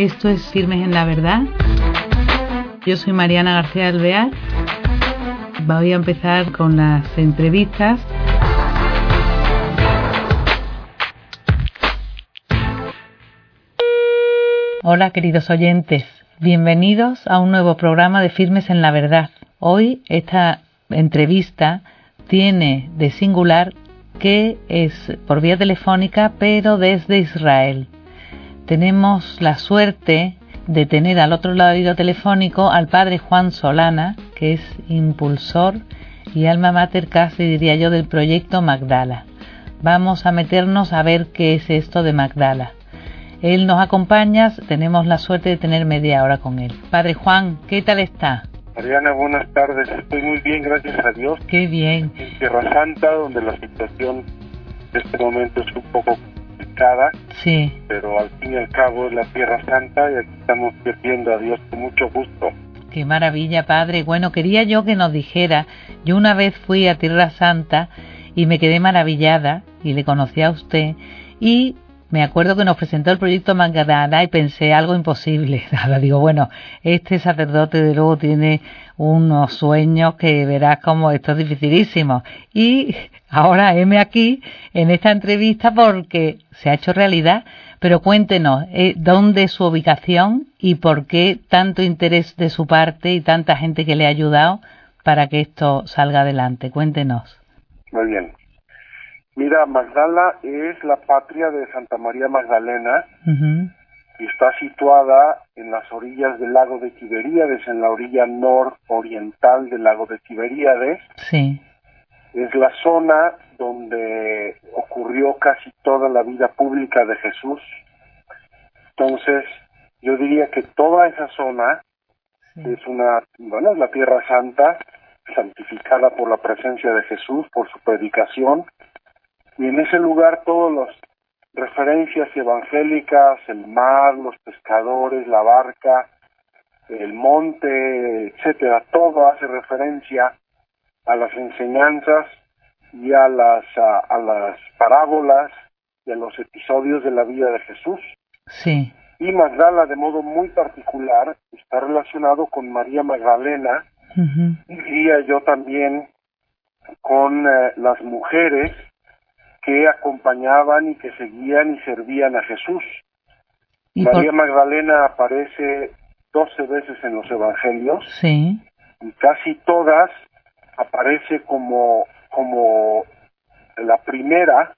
Esto es Firmes en la Verdad. Yo soy Mariana García Alvear. Voy a empezar con las entrevistas. Hola queridos oyentes, bienvenidos a un nuevo programa de Firmes en la Verdad. Hoy esta entrevista tiene de singular que es por vía telefónica pero desde Israel tenemos la suerte de tener al otro lado del hilo telefónico al padre Juan Solana, que es impulsor y alma mater casi diría yo del proyecto Magdala. Vamos a meternos a ver qué es esto de Magdala. Él nos acompaña, tenemos la suerte de tener media hora con él. Padre Juan, ¿qué tal está? Mariana, buenas tardes. Estoy muy bien, gracias a Dios. Qué bien. En Tierra Santa, donde la situación en este momento es un poco Sí. Pero al fin y al cabo es la Tierra Santa y aquí estamos perdiendo a Dios con mucho gusto. Qué maravilla, Padre. Bueno, quería yo que nos dijera, yo una vez fui a Tierra Santa y me quedé maravillada y le conocí a usted y me acuerdo que nos presentó el proyecto Magdalena y pensé algo imposible. Ahora digo, bueno, este sacerdote de luego tiene unos sueños que verás como esto es dificilísimo. Y ahora heme aquí en esta entrevista porque se ha hecho realidad. Pero cuéntenos, eh, ¿dónde es su ubicación y por qué tanto interés de su parte y tanta gente que le ha ayudado para que esto salga adelante? Cuéntenos. Muy bien. Mira, Magdala es la patria de Santa María Magdalena y está situada en las orillas del lago de Tiberíades, en la orilla nororiental del lago de Tiberíades. Sí. Es la zona donde ocurrió casi toda la vida pública de Jesús. Entonces, yo diría que toda esa zona es una, bueno, es la Tierra Santa, santificada por la presencia de Jesús, por su predicación, y en ese lugar todas las referencias evangélicas, el mar, los pescadores, la barca, el monte, etcétera, todo hace referencia a las enseñanzas y a las a, las parábolas a los episodios de la vida de Jesús. Sí. Y Magdala, de modo muy particular, está relacionado con María Magdalena, y diría yo también con eh, las mujeres que acompañaban y que seguían y servían a Jesús. María Magdalena aparece 12 veces en los evangelios sí. y casi todas aparece como, como la primera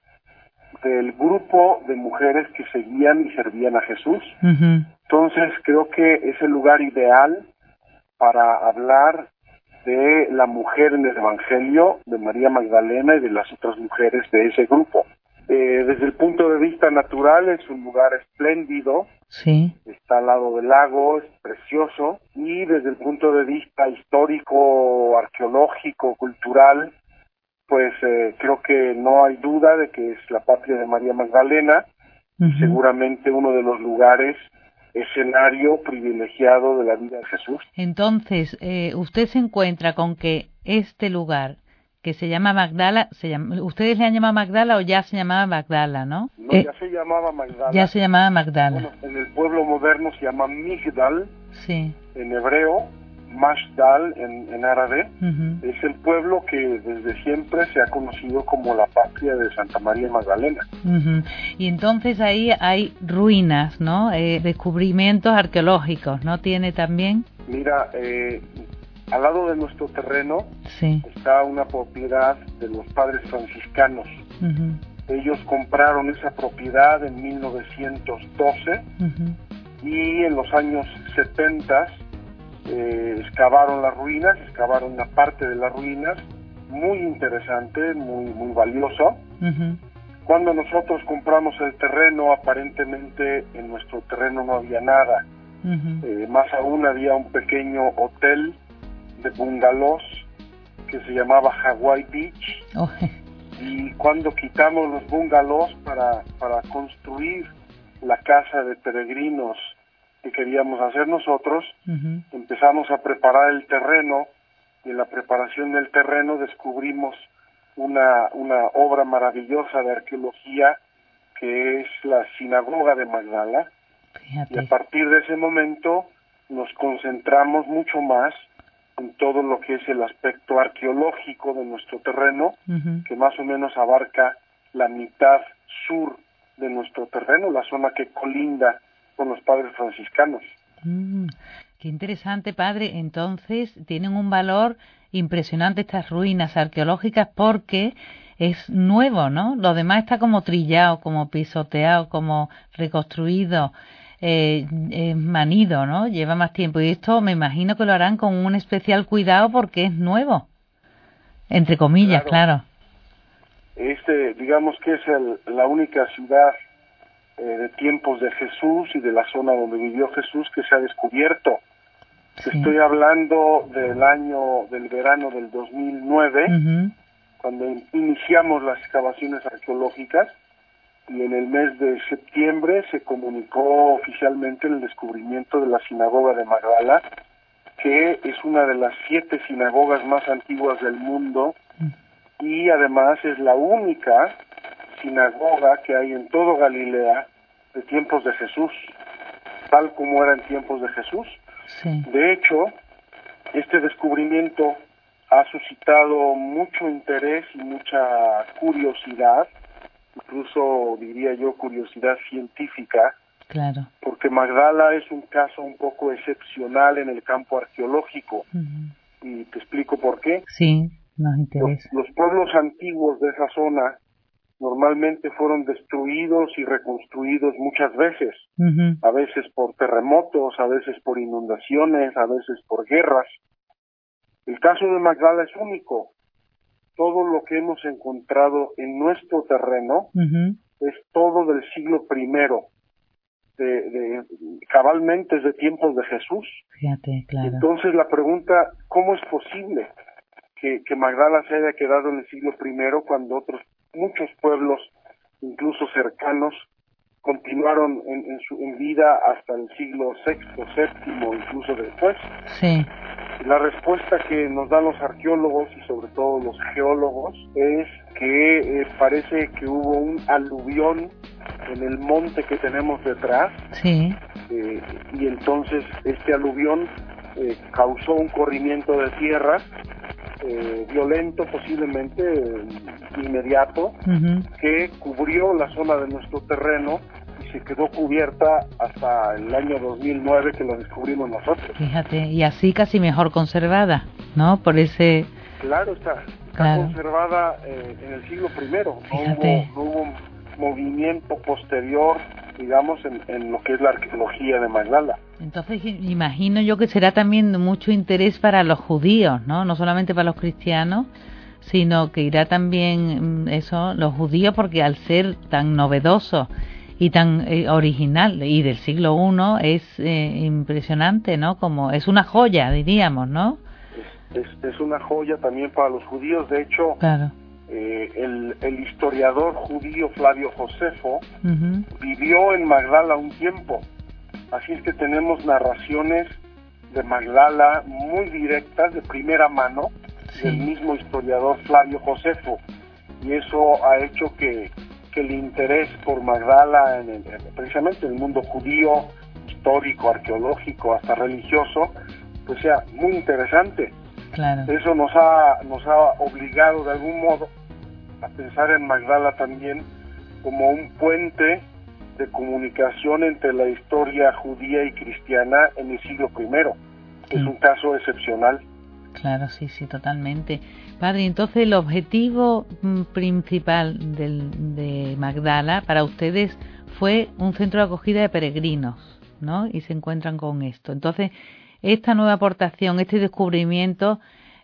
del grupo de mujeres que seguían y servían a Jesús. Entonces creo que es el lugar ideal para hablar de la mujer en el Evangelio, de María Magdalena y de las otras mujeres de ese grupo. Eh, desde el punto de vista natural es un lugar espléndido, sí. está al lado del lago, es precioso, y desde el punto de vista histórico, arqueológico, cultural, pues eh, creo que no hay duda de que es la patria de María Magdalena, seguramente uno de los lugares escenario privilegiado de la vida de Jesús. Entonces, eh, usted se encuentra con que este lugar que se llama Magdala, se llama, ¿ustedes le han llamado Magdala o ya se llamaba Magdala, no? No, ya eh, se llamaba Magdala. Ya se llamaba Magdala. Bueno, en el pueblo moderno se llama Migdal, sí. en hebreo, Mashdal en, árabe, es el pueblo que desde siempre se ha conocido como la patria de Santa María Magdalena. Y entonces ahí hay ruinas, ¿no? Eh, descubrimientos arqueológicos, ¿no? ¿Tiene también? Mira, eh, al lado de nuestro terreno sí. está una propiedad de los padres franciscanos. Ellos compraron esa propiedad en 1912 y en los años 70 eh, excavaron las ruinas, excavaron una parte de las ruinas, muy interesante, muy, muy valioso. Cuando nosotros compramos el terreno, aparentemente en nuestro terreno no había nada. Eh, más aún había un pequeño hotel de bungalows que se llamaba Hawaii Beach. Oh. Y cuando quitamos los bungalows para, para construir la casa de peregrinos que queríamos hacer nosotros, empezamos a preparar el terreno y en la preparación del terreno descubrimos una, una obra maravillosa de arqueología que es la sinagoga de Magdala, Y a partir de ese momento nos concentramos mucho más en todo lo que es el aspecto arqueológico de nuestro terreno, que más o menos abarca la mitad sur de nuestro terreno, la zona que colinda con los padres franciscanos. Mm, qué interesante, padre. Entonces, tienen un valor impresionante estas ruinas arqueológicas porque es nuevo, ¿no? Lo demás está como trillado, como pisoteado, como reconstruido, eh, manido, ¿no? Lleva más tiempo. Y esto me imagino que lo harán con un especial cuidado porque es nuevo. Entre comillas, claro. Este, digamos que es la única ciudad eh, de tiempos de Jesús y de la zona donde vivió Jesús que se ha descubierto. Estoy hablando del año, del verano del 2009, cuando iniciamos las excavaciones arqueológicas y en el mes de septiembre se comunicó oficialmente el descubrimiento de la sinagoga de Magdala, que es una de las siete sinagogas más antiguas del mundo y además es la única sinagoga que hay en todo Galilea de tiempos de Jesús, tal como era en tiempos de Jesús. De hecho, este descubrimiento ha suscitado mucho interés y mucha curiosidad, incluso diría yo curiosidad científica, claro. porque Magdala es un caso un poco excepcional en el campo arqueológico. Y te explico por qué. Sí, nos interesa. los pueblos antiguos de esa zona normalmente fueron destruidos y reconstruidos muchas veces, a veces por terremotos, a veces por inundaciones, a veces por guerras. El caso de Magdala es único. Todo lo que hemos encontrado en nuestro terreno es todo del siglo primero, de, cabalmente es de tiempos de Jesús. Fíjate, claro. Entonces la pregunta, ¿cómo es posible que, que Magdala se haya quedado en el siglo primero cuando otros muchos pueblos, incluso cercanos, continuaron en, su en vida hasta el siglo sexto, séptimo, incluso después. Sí. La respuesta que nos dan los arqueólogos y sobre todo los geólogos es que eh, parece que hubo un aluvión en el monte que tenemos detrás. Sí. Eh, y entonces este aluvión eh, causó un corrimiento de tierra eh, violento, posiblemente inmediato, que cubrió la zona de nuestro terreno y se quedó cubierta hasta el año 2009 que lo descubrimos nosotros. Fíjate, y así casi mejor conservada, ¿no? Por ese... Claro, está, está conservada eh, en el siglo primero, no no hubo movimiento posterior digamos, en, lo que es la arqueología de Magdala. Entonces, imagino yo que será también de mucho interés para los judíos, ¿no? No solamente para los cristianos, sino que irá también mm, eso, los judíos, porque al ser tan novedoso y tan eh, original y del siglo I es eh, impresionante, ¿no? Como es una joya, diríamos, ¿no? Es, es, una joya también para los judíos. De hecho, claro. Eh, el, historiador judío Flavio Josefo vivió en Magdala un tiempo, así es que tenemos narraciones de Magdala muy directas, de primera mano, del mismo historiador Flavio Josefo, y eso ha hecho que, el interés por Magdala, en precisamente en el mundo judío, histórico, arqueológico, hasta religioso, pues sea muy interesante. Eso nos ha, nos ha obligado de algún modo a pensar en Magdala también como un puente de comunicación entre la historia judía y cristiana en el siglo I. Es un caso excepcional. Claro, sí, sí, totalmente. Padre, entonces el objetivo mm, principal del, de Magdala para ustedes fue un centro de acogida de peregrinos, ¿no? Y se encuentran con esto. Entonces, esta nueva aportación, este descubrimiento,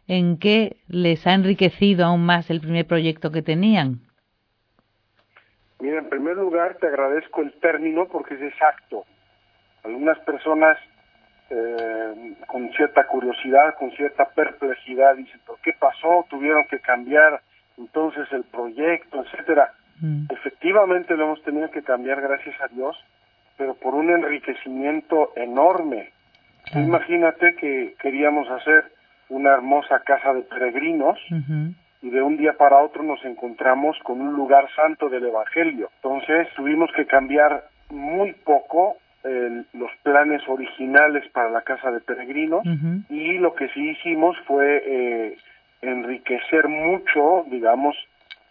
¿en qué les ha enriquecido aún más el primer proyecto que tenían? Mira, en primer lugar te agradezco el término porque es exacto. Algunas personas eh, con cierta curiosidad, con cierta perplejidad, dicen, ¿por qué pasó? Tuvieron que cambiar entonces el proyecto, etcétera. Mm. Efectivamente lo hemos tenido que cambiar, gracias a Dios, pero por un enriquecimiento enorme. Imagínate que queríamos hacer una hermosa casa de peregrinos y de un día para otro nos encontramos con un lugar santo del Evangelio. Entonces tuvimos que cambiar muy poco los planes originales para la casa de peregrinos y lo que sí hicimos fue eh, enriquecer mucho, digamos,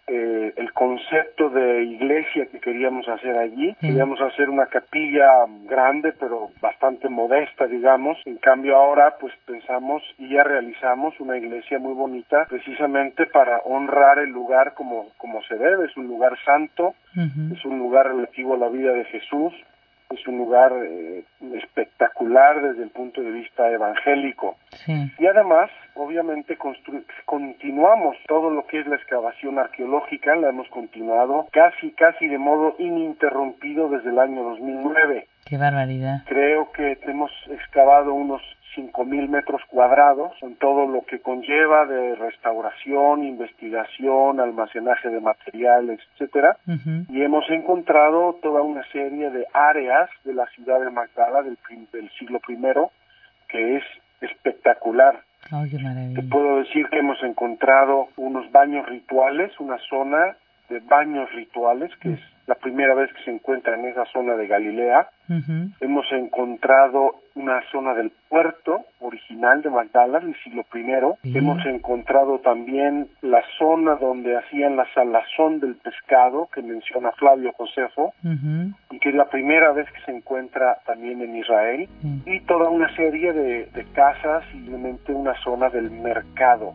eh, el concepto de iglesia que queríamos hacer allí. Queríamos hacer una capilla grande, pero bastante modesta, digamos. En cambio ahora, pues pensamos y ya realizamos una iglesia muy bonita, precisamente para honrar el lugar como, como se debe. Es un lugar santo, es un lugar relativo a la vida de Jesús, es un lugar eh, espectacular desde el punto de vista evangélico. Y además, obviamente, continuamos todo lo que es la excavación arqueológica, la hemos continuado casi, casi de modo ininterrumpido desde el año 2009. Qué barbaridad. Creo que hemos excavado unos 5.000 metros cuadrados, con todo lo que conlleva de restauración, investigación, almacenaje de materiales, etcétera, y hemos encontrado toda una serie de áreas de la ciudad de Magdala del, del siglo I que es espectacular. Te puedo decir que hemos encontrado unos baños rituales, una zona de baños rituales, que es la primera vez que se encuentra en esa zona de Galilea. Hemos encontrado una zona del puerto original de Magdala del siglo I. Hemos encontrado también la zona donde hacían la salazón del pescado que menciona Flavio Josefo y que es la primera vez que se encuentra también en Israel. Y toda una serie de, de casas y obviamente una zona del mercado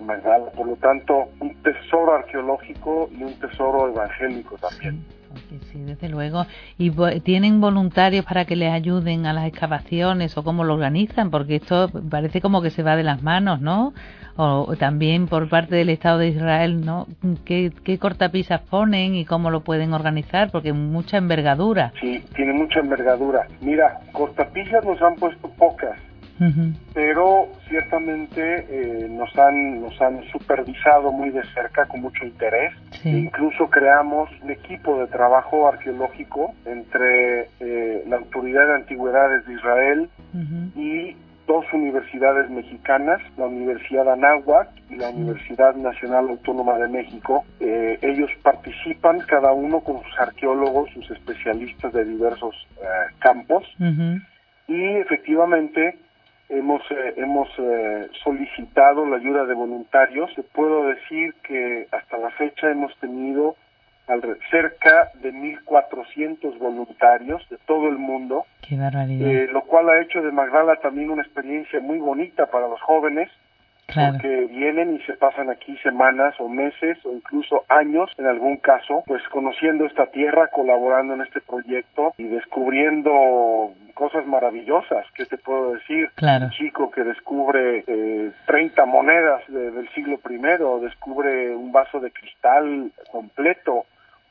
Magdala. Por lo tanto, un tesoro arqueológico y un tesoro evangélico también. Sí, desde luego. ¿Y tienen voluntarios para que les ayuden a las excavaciones o cómo lo organizan? Porque esto parece como que se va de las manos, ¿no? O, también por parte del Estado de Israel, ¿no? ¿Qué, ¿Qué cortapisas ponen y cómo lo pueden organizar? Porque mucha envergadura. Sí, tiene mucha envergadura. Mira, cortapisas nos han puesto pocas pero ciertamente eh, nos han nos han supervisado muy de cerca con mucho interés. E incluso creamos un equipo de trabajo arqueológico entre eh, la autoridad de antigüedades de Israel y dos universidades mexicanas, la Universidad Anáhuac y la Universidad Nacional Autónoma de México. Eh, ellos participan cada uno con sus arqueólogos, sus especialistas de diversos campos. Y efectivamente hemos eh, hemos eh, solicitado la ayuda de voluntarios. Te puedo decir que hasta la fecha hemos tenido cerca de 1.400 voluntarios de todo el mundo, Qué barbaridad. Eh, lo cual ha hecho de Magdala también una experiencia muy bonita para los jóvenes, porque vienen y se pasan aquí semanas o meses o incluso años en algún caso, pues conociendo esta tierra, colaborando en este proyecto y descubriendo cosas maravillosas. ¿Qué te puedo decir? Un chico que descubre eh, 30 monedas del siglo I, o descubre un vaso de cristal completo,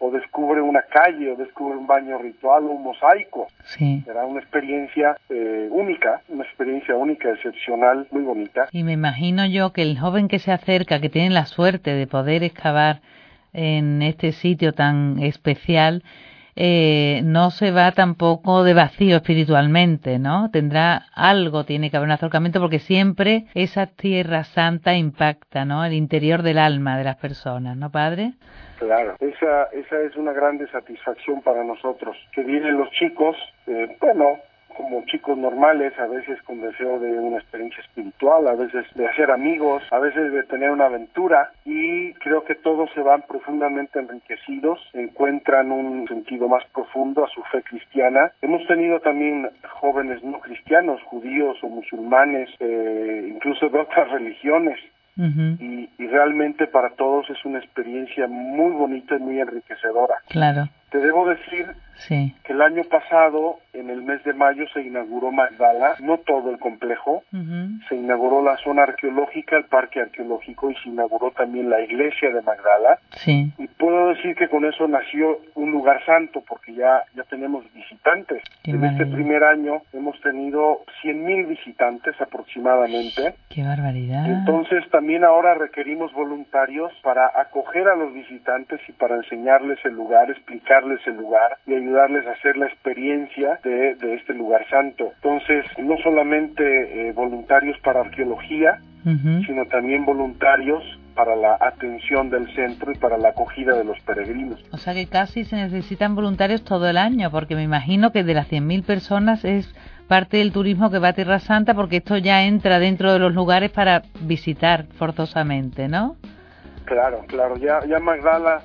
o descubre una calle, o descubre un baño ritual o un mosaico. Sí. Será una experiencia eh, única, una experiencia única, excepcional, muy bonita. Y me imagino yo que el joven que se acerca, que tiene la suerte de poder excavar en este sitio tan especial, eh, no se va tampoco de vacío espiritualmente, ¿no? Tendrá algo, tiene que haber un acercamiento porque siempre esa tierra santa impacta, ¿no? El interior del alma de las personas, ¿no, padre? Claro, esa, esa es una grande satisfacción para nosotros. Que vienen los chicos, eh, bueno, como chicos normales, a veces con deseo de una experiencia espiritual, a veces de hacer amigos, a veces de tener una aventura y creo que todos se van profundamente enriquecidos, encuentran un sentido más profundo a su fe cristiana. Hemos tenido también jóvenes no cristianos, judíos o musulmanes, eh, incluso de otras religiones, y, y, realmente para todos es una experiencia muy bonita y muy enriquecedora. Claro. Te debo decir que el año pasado, en el mes de mayo, se inauguró Magdala, no todo el complejo, se inauguró la zona arqueológica, el parque arqueológico y se inauguró también la iglesia de Magdala. Sí. Y puedo decir que con eso nació un lugar santo porque ya, ya tenemos visitantes. en este primer año hemos tenido 100.000 visitantes aproximadamente. ¡Qué barbaridad! Entonces también ahora requerimos voluntarios para acoger a los visitantes y para enseñarles el lugar, explicar el lugar y ayudarles a hacer la experiencia de, de este lugar santo. Entonces, no solamente eh, voluntarios para arqueología, sino también voluntarios para la atención del centro y para la acogida de los peregrinos. O sea que casi se necesitan voluntarios todo el año, porque me imagino que de las 100.000 personas es parte del turismo que va a Tierra Santa, porque esto ya entra dentro de los lugares para visitar forzosamente, ¿no? Claro, claro, ya, ya Magdala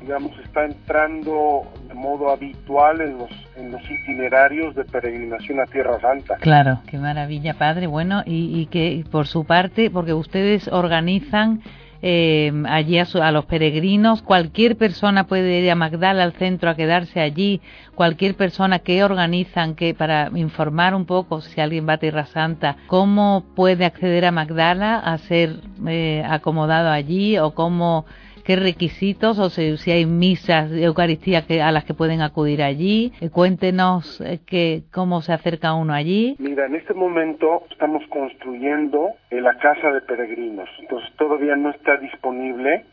digamos, está entrando de modo habitual en los, en los itinerarios de peregrinación a Tierra Santa. Claro, qué maravilla, padre. Bueno, y, y que por su parte, porque ustedes organizan eh, allí a, los peregrinos, cualquier persona puede ir a Magdala al centro a quedarse allí, cualquier persona que organizan que para informar un poco si alguien va a Tierra Santa, cómo puede acceder a Magdala a ser eh, acomodado allí o cómo qué requisitos o si, hay misas de Eucaristía que, a las que pueden acudir allí. Eh, cuéntenos eh, que, cómo se acerca uno allí. Mira, en este momento estamos construyendo la casa de peregrinos, entonces todavía no está disponible.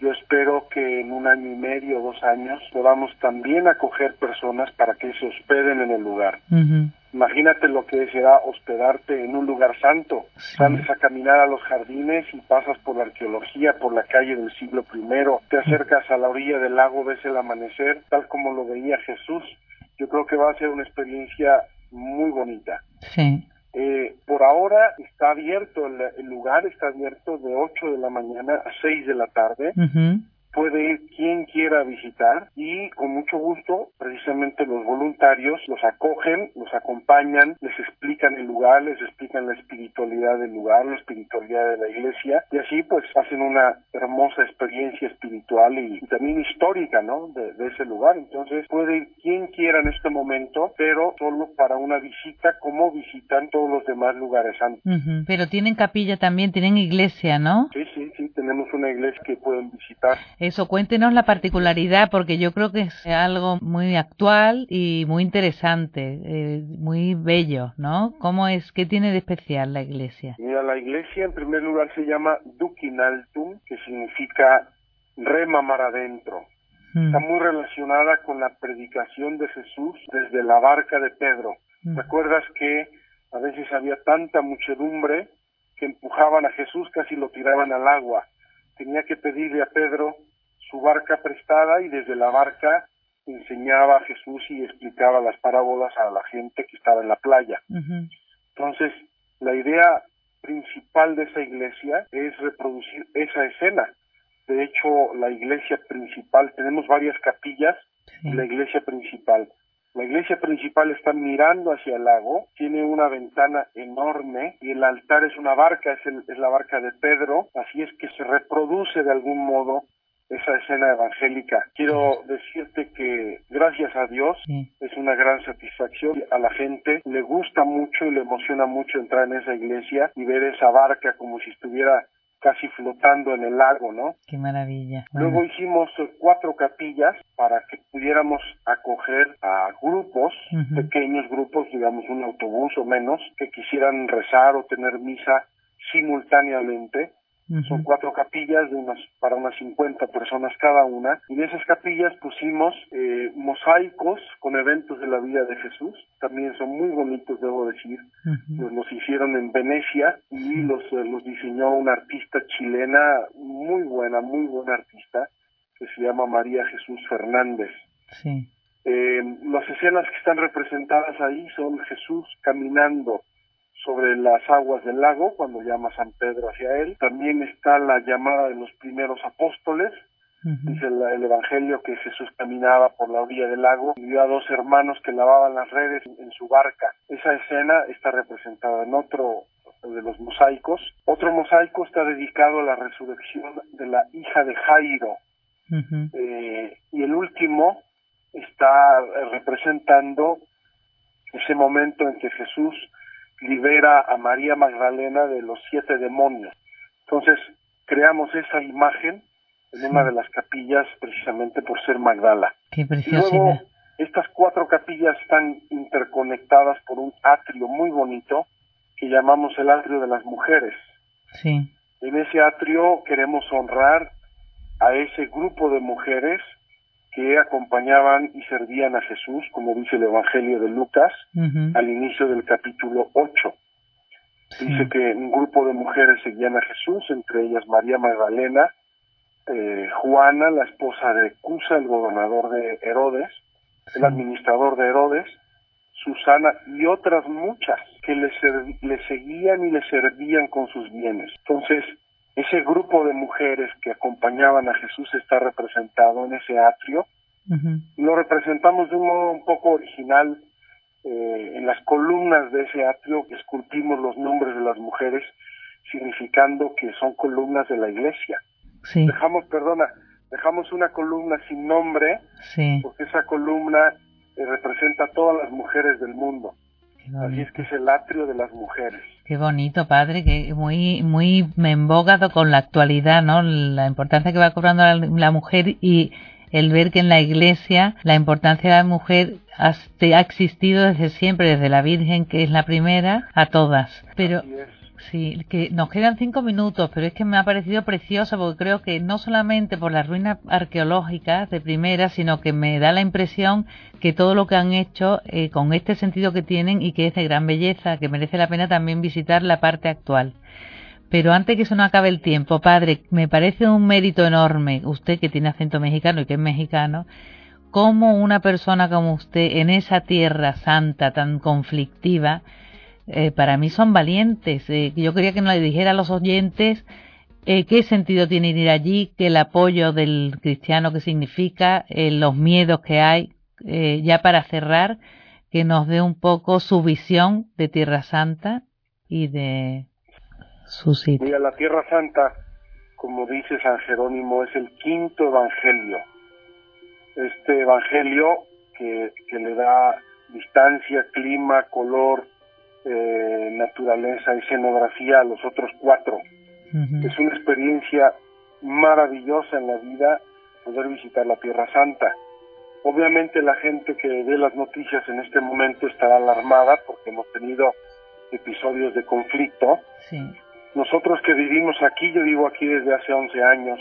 Yo espero que en un año y medio o dos años podamos también acoger personas para que se hospeden en el lugar. Imagínate lo que será hospedarte en un lugar santo. Sales a caminar a los jardines y pasas por la arqueología, por la calle del siglo I, te acercas a la orilla del lago, ves el amanecer, tal como lo veía Jesús. Yo creo que va a ser una experiencia muy bonita. Sí. Eh, por ahora está abierto, el, lugar está abierto de 8 de la mañana a 6 de la tarde puede ir quien quiera visitar y con mucho gusto precisamente los voluntarios los acogen, los acompañan, les explican el lugar, les explican la espiritualidad del lugar, la espiritualidad de la iglesia y así pues hacen una hermosa experiencia espiritual y, también histórica, ¿no? De, ese lugar. Entonces puede ir quien quiera en este momento, pero solo para una visita como visitan todos los demás lugares santos. Pero tienen capilla también, tienen iglesia, ¿no? Sí, sí, sí, tenemos una iglesia que pueden visitar. Eso, cuéntenos la particularidad, porque yo creo que es algo muy actual y muy interesante, eh, muy bello, ¿no? ¿Cómo es, qué tiene de especial la iglesia? Mira, la iglesia en primer lugar se llama Duquinaltum, que significa rema mar adentro. Mm. Está muy relacionada con la predicación de Jesús desde la barca de Pedro. Mm. ¿Recuerdas que a veces había tanta muchedumbre que empujaban a Jesús, casi lo tiraban al agua? Tenía que pedirle a Pedro su barca prestada y desde la barca enseñaba a Jesús y explicaba las parábolas a la gente que estaba en la playa. Entonces, la idea principal de esa iglesia es reproducir esa escena. De hecho, la iglesia principal, tenemos varias capillas, la iglesia principal. La iglesia principal está mirando hacia el lago, tiene una ventana enorme y el altar es una barca, es, es la barca de Pedro, así es que se reproduce de algún modo esa escena evangélica. Quiero decirte que gracias a Dios es una gran satisfacción. A la gente le gusta mucho y le emociona mucho entrar en esa iglesia y ver esa barca como si estuviera casi flotando en el lago, ¿no? Qué maravilla. Luego hicimos eh, cuatro capillas para que pudiéramos acoger a grupos, pequeños grupos, digamos un autobús o menos, que quisieran rezar o tener misa simultáneamente son cuatro capillas de unas, para unas 50 personas cada una. Y en esas capillas pusimos eh, mosaicos con eventos de la vida de Jesús. También son muy bonitos, debo decir. los, hicieron en Venecia y los, eh, los diseñó una artista chilena muy buena, muy buena artista, que se llama María Jesús Fernández. Sí. Eh, las escenas que están representadas ahí son Jesús caminando sobre las aguas del lago cuando llama San Pedro hacia él. También está la llamada de los primeros apóstoles. Dice el, Evangelio que Jesús caminaba por la orilla del lago y vio a dos hermanos que lavaban las redes en su barca. Esa escena está representada en otro de los mosaicos. Otro mosaico está dedicado a la resurrección de la hija de Jairo. Eh, y el último está representando ese momento en que Jesús libera a María Magdalena de los siete demonios. Entonces, creamos esa imagen en una de las capillas precisamente por ser Magdala. Qué luego, estas cuatro capillas están interconectadas por un atrio muy bonito que llamamos el atrio de las mujeres. Sí. En ese atrio queremos honrar a ese grupo de mujeres que acompañaban y servían a Jesús, como dice el Evangelio de Lucas, al inicio del capítulo 8. Dice que un grupo de mujeres seguían a Jesús, entre ellas María Magdalena, eh, Juana, la esposa de Cusa, el gobernador de Herodes, el administrador de Herodes, Susana y otras muchas que le, le seguían y le servían con sus bienes. Entonces, ese grupo de mujeres que acompañaban a Jesús está representado en ese atrio. Lo representamos de un modo un poco original eh, en las columnas de ese atrio esculpimos los nombres de las mujeres, significando que son columnas de la iglesia. Dejamos, perdona, dejamos una columna sin nombre, porque esa columna eh, representa a todas las mujeres del mundo. Así es que es el atrio de las mujeres. Qué bonito, padre, que muy muy embogado con la actualidad, ¿no? La importancia que va cobrando la, mujer y el ver que en la iglesia la importancia de la mujer ha, ha, existido desde siempre, desde la Virgen, que es la primera, a todas. Pero Sí, que nos quedan cinco minutos, pero es que me ha parecido precioso porque creo que no solamente por las ruinas arqueológicas de primera, sino que me da la impresión que todo lo que han hecho eh, con este sentido que tienen y que es de gran belleza, que merece la pena también visitar la parte actual. Pero antes que se nos acabe el tiempo, padre, me parece un mérito enorme, usted que tiene acento mexicano y que es mexicano, como una persona como usted en esa tierra santa tan conflictiva, eh, para mí son valientes. Eh, yo quería que nos le dijera a los oyentes eh, qué sentido tiene ir allí, qué el apoyo del cristiano que significa, los miedos que hay. ya para cerrar, que nos dé un poco su visión de Tierra Santa y de su sitio. Mira, la Tierra Santa, como dice San Jerónimo, es el quinto evangelio. Este evangelio que, que le da distancia, clima, color, eh, naturaleza y escenografía a los otros cuatro. Es una experiencia maravillosa en la vida poder visitar la Tierra Santa. Obviamente la gente que ve las noticias en este momento estará alarmada porque hemos tenido episodios de conflicto. Nosotros que vivimos aquí, yo vivo aquí desde hace 11 años,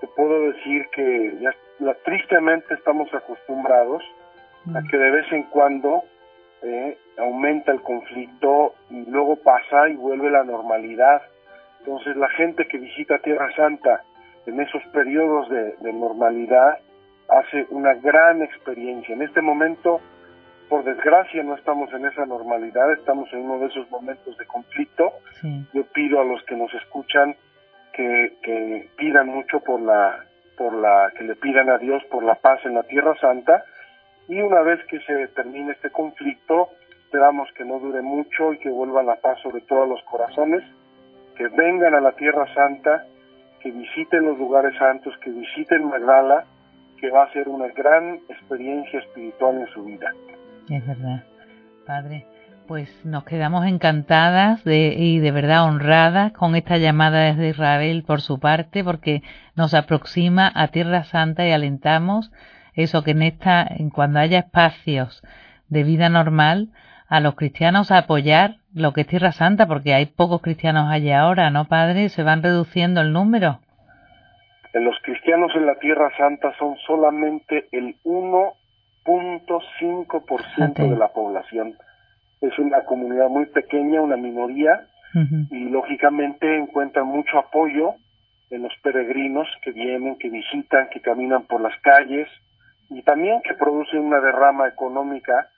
te puedo decir que ya, tristemente estamos acostumbrados a que de vez en cuando eh, aumenta el conflicto y luego pasa y vuelve la normalidad. Entonces la gente que visita Tierra Santa en esos periodos de, normalidad hace una gran experiencia. En este momento, por desgracia, no estamos en esa normalidad, estamos en uno de esos momentos de conflicto. Yo pido a los que nos escuchan que, que pidan mucho por la, por la, que le pidan a Dios por la paz en la Tierra Santa y una vez que se termine este conflicto, esperamos que no dure mucho y que vuelva la paz sobre todos los corazones, que vengan a la Tierra Santa, que visiten los lugares santos, que visiten Magdala, que va a ser una gran experiencia espiritual en su vida. Es verdad, Padre. Pues nos quedamos encantadas de, y de verdad honradas con esta llamada desde Israel por su parte, porque nos aproxima a Tierra Santa y alentamos eso que en esta, en cuando haya espacios de vida normal, a los cristianos a apoyar lo que es Tierra Santa, porque hay pocos cristianos allí ahora, ¿no, padre? Se van reduciendo el número. Los cristianos en la Tierra Santa son solamente el 1.5% de la población. Es una comunidad muy pequeña, una minoría, y lógicamente encuentran mucho apoyo en los peregrinos que vienen, que visitan, que caminan por las calles, y también que produce una derrama económica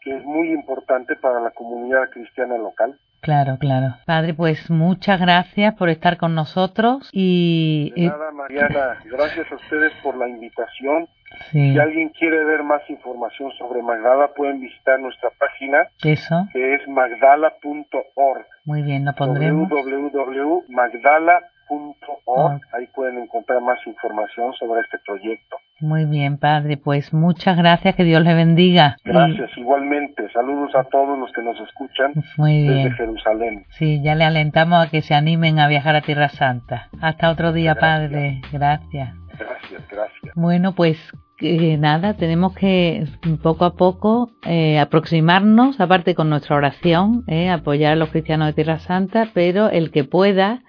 que es muy importante para la comunidad cristiana local. Claro, claro. Padre, pues muchas gracias por estar con nosotros y... De nada, Mariana, gracias a ustedes por la invitación. Si alguien quiere ver más información sobre Magdala, pueden visitar nuestra página. Eso. Que es magdala.org. Muy bien, lo pondremos. www.magdala.org Ahí pueden encontrar más información sobre este proyecto. Muy bien, padre. Pues muchas gracias. Que Dios le bendiga. Gracias, igualmente. Saludos a todos los que nos escuchan desde Jerusalén. Sí, ya le alentamos a que se animen a viajar a Tierra Santa. Hasta otro día, padre. Gracias. Gracias, gracias. Bueno, pues eh, nada, tenemos que poco a poco eh, aproximarnos, aparte con nuestra oración, eh, apoyar a los cristianos de Tierra Santa, pero el que pueda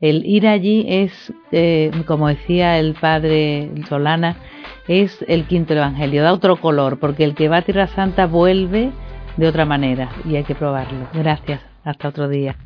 el ir allí es, eh, como decía el padre Solana, es el quinto evangelio, da otro color, porque el que va a Tierra Santa vuelve de otra manera y hay que probarlo. Gracias. Hasta otro día.